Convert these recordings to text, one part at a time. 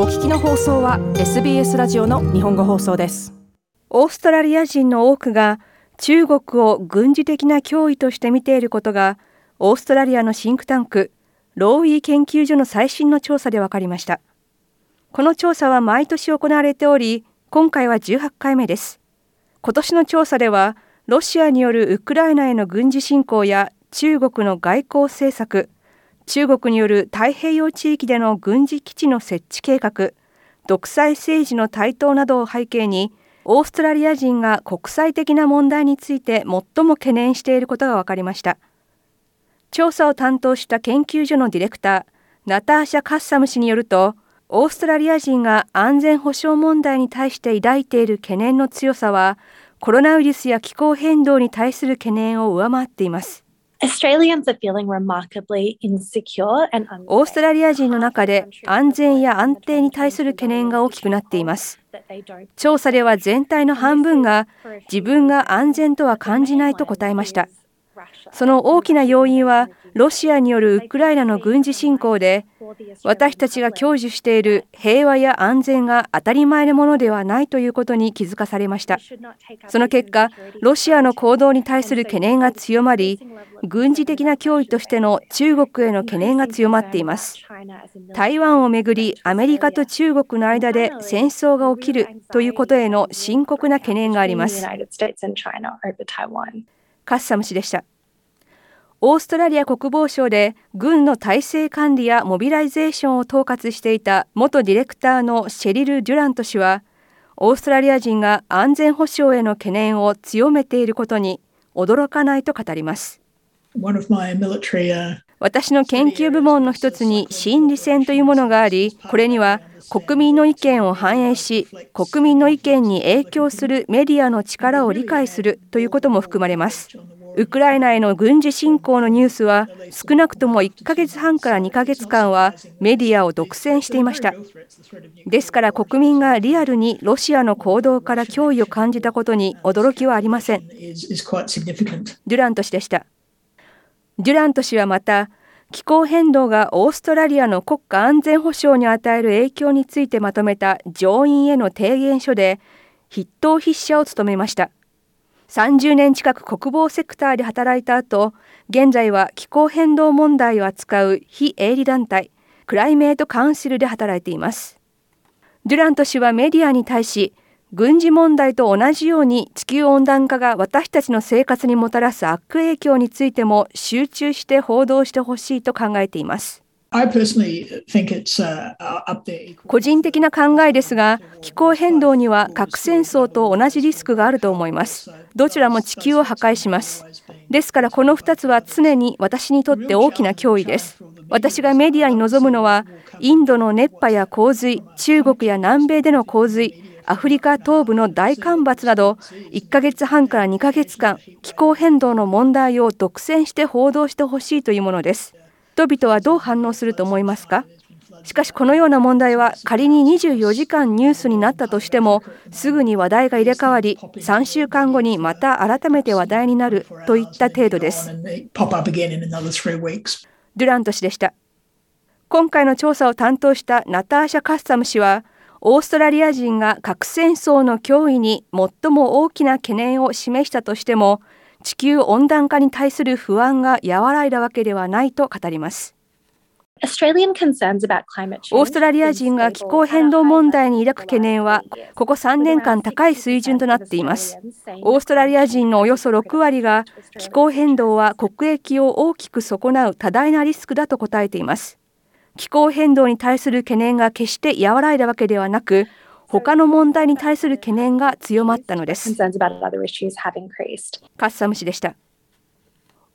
お聞きの放送は SBS ラジオの日本語放送です。オーストラリア人の多くが中国を軍事的な脅威として見ていることがオーストラリアのシンクタンクローイー研究所の最新の調査で分かりました。この調査は毎年行われており今回は18回目です。今年の調査ではロシアによるウクライナへの軍事侵攻や中国の外交政策中国による太平洋地域での軍事基地の設置計画独裁政治の台頭などを背景にオーストラリア人が国際的な問題について最も懸念していることが分かりました。調査を担当した研究所のディレクターナターシャ・カッサム氏によるとオーストラリア人が安全保障問題に対して抱いている懸念の強さはコロナウイルスや気候変動に対する懸念を上回っています。オーストラリア人の中で安全や安定に対する懸念が大きくなっています。調査では全体の半分が自分が安全とは感じないと答えました。その大きな要因はロシアによるウクライナの軍事侵攻で私たちが享受している平和や安全が当たり前のものではないということに気づかされました。その結果ロシアの行動に対する懸念が強まり軍事的な脅威としての中国への懸念が強まっています。台湾をめぐりアメリカと中国の間で戦争が起きるということへの深刻な懸念があります。カッサム氏でしたオーストラリア国防省で軍の体制管理やモビライゼーションを統括していた元ディレクターのシェリル・デュラント氏はオーストラリア人が安全保障への懸念を強めていることに驚かないと語ります。私の研究部門の一つに心理戦というものがあり、これには国民の意見を反映し、国民の意見に影響するメディアの力を理解するということも含まれます。ウクライナへの軍事侵攻のニュースは少なくとも1ヶ月半から2ヶ月間はメディアを独占していました。ですから国民がリアルにロシアの行動から脅威を感じたことに驚きはありません。デュラント氏でしたデュラント氏はまた気候変動がオーストラリアの国家安全保障に与える影響についてまとめた上院への提言書で筆頭筆者を務めました30年近く国防セクターで働いた後、現在は気候変動問題を扱う非営利団体、クライメートカウンシルで働いています。デュラント氏はメディアに対し、軍事問題と同じように地球温暖化が私たちの生活にもたらす悪影響についても集中して報道してほしいと考えています。個人的な考えですが、気候変動には核戦争と同じリスクがあると思います。どちらも地球を破壊します。ですからこの2つは常に私にとって大きな脅威です。私がメディアに臨むのは、インドの熱波や洪水、中国や南米での洪水、アフリカ東部の大干ばつなど、1ヶ月半から2ヶ月間、気候変動の問題を独占して報道してほしいというものです。人々はどう反応すると思いますか？しかしこのような問題は仮に24時間ニュースになったとしてもすぐに話題が入れ替わり3週間後にまた改めて話題になるといった程度です。デュラント氏でした。今回の調査を担当したナターシャ・カッサム氏はオーストラリア人が核戦争の脅威に最も大きな懸念を示したとしても地球温暖化に対する不安が和らいだわけではないと語ります。オーストラリア人が気候変動問題に抱く懸念は、ここ3年間高い水準となっています。オーストラリア人のおよそ6割が、気候変動は国益を大きく損なう多大なリスクだと答えています。気候変動に対する懸念が決して和らいだわけではなく、他の問題に対する懸念が強まったのです。カッサム氏でした。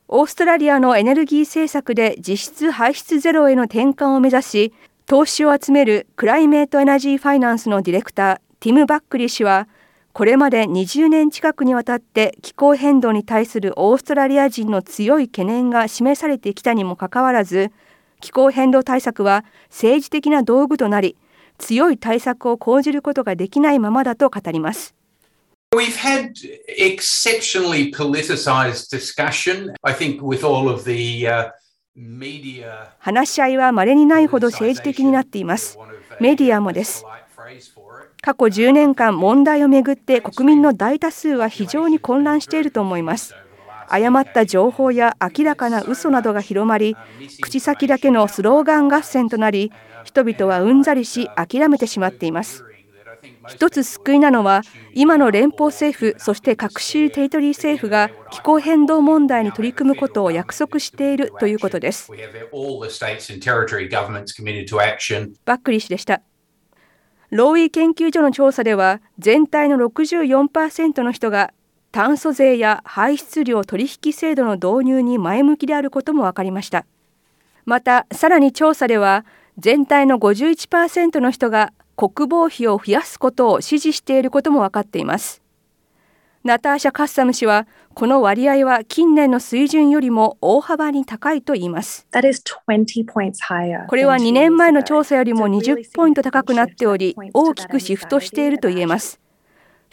オーストラリアのエネルギー政策で実質排出ゼロへの転換を目指し、投資を集めるクライメートエナジーファイナンスのディレクター、ティム・バックリー氏は、これまで20年近くにわたって気候変動に対するオーストラリア人の強い懸念が示されてきたにもかかわらず、気候変動対策は政治的な道具となり、強い対策を講じることができないままだと語ります。We've had exceptionally politicized discussion, I think, with all of the uh, 話し合いは稀にないほど政治的になっています。メディアもです。過去10年間問題をめぐって国民の大多数は非常に混乱していると思います。誤った情報や明らかな嘘などが広まり口先だけのスローガン合戦となり人々はうんざりし諦めてしまっています。一つ救いなのは今の連邦政府そして各州テリトリー政府が気候変動問題に取り組むことを約束しているということです。バックリー氏でした。ローイー研究所の調査では全体の64%の人が炭素税や排出量取引制度の導入に前向きであることも分かりました。またさらに調査では全体の51%の人が国防費を増やすことを支持していることも分かっています。ナターシャ・カッサム氏はこの割合は近年の水準よりも大幅に高いと言います。これは2年前の調査よりも20ポイント高くなっており大きくシフトしていると言えます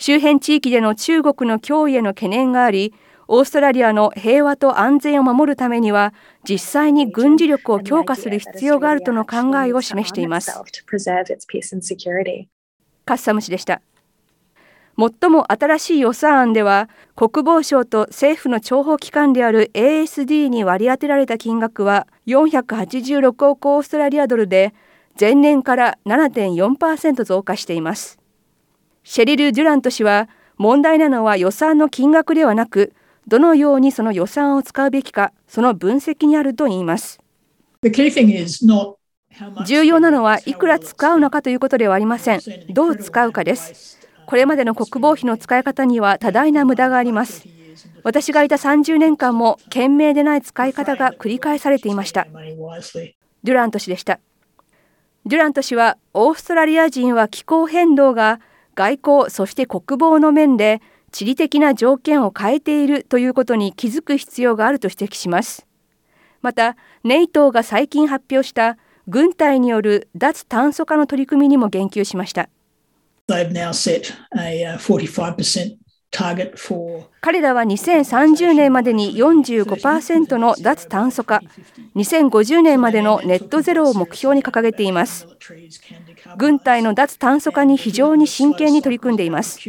周辺地域での中国の脅威への懸念があり、オーストラリアの平和と安全を守るためには、実際に軍事力を強化する必要があるとの考えを示しています。カッサム氏でした。最も新しい予算案では、国防省と政府の諜報機関である ASD に割り当てられた金額は486億オーストラリアドルで、前年から7.4%増加しています。シェリル・デュラント氏は問題なのは予算の金額ではなくどのようにその予算を使うべきかその分析にあると言います。重要なのはいくら使うのかということではありません。どう使うかです。これまでの国防費の使い方には多大な無駄があります。私がいた30年間も賢明でない使い方が繰り返されていました。デュラント氏でした。デュラント氏はオーストラリア人は気候変動が外交そして国防の面で地理的な条件を変えているということに気づく必要があると指摘しますまたネイトーが最近発表した軍隊による脱炭素化の取り組みにも言及しました彼らは2030年までに45%の脱炭素化、2050年までのネットゼロを目標に掲げています。軍隊の脱炭素化に非常に真剣に取り組んでいます。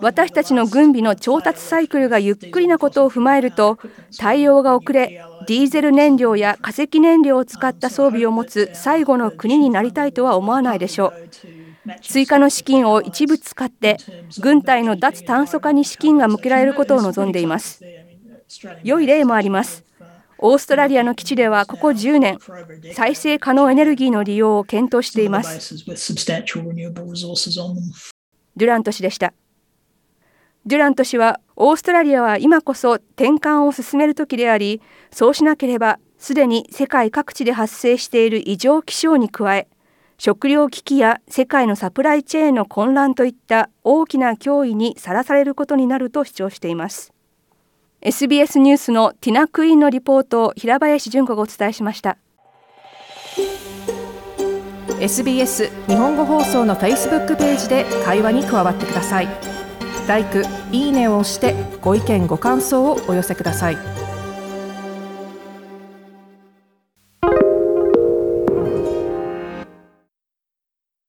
私たちの軍備の調達サイクルがゆっくりなことを踏まえると、対応が遅れ、ディーゼル燃料や化石燃料を使った装備を持つ最後の国になりたいとは思わないでしょう。追加の資金を一部使って軍隊の脱炭素化に資金が向けられることを望んでいます良い例もありますオーストラリアの基地ではここ10年再生可能エネルギーの利用を検討しています。デュラント氏でした。デュラント氏はオーストラリアは今こそ転換を進める時でありそうしなければすでに世界各地で発生している異常気象に加え食糧危機や世界のサプライチェーンの混乱といった大きな脅威にさらされることになると主張しています。SBS ニュースのティナ・クイーンのリポートを平林純子がお伝えしました。SBS 日本語放送の Facebook ページで会話に加わってください。l i いいねを押してご意見ご感想をお寄せください。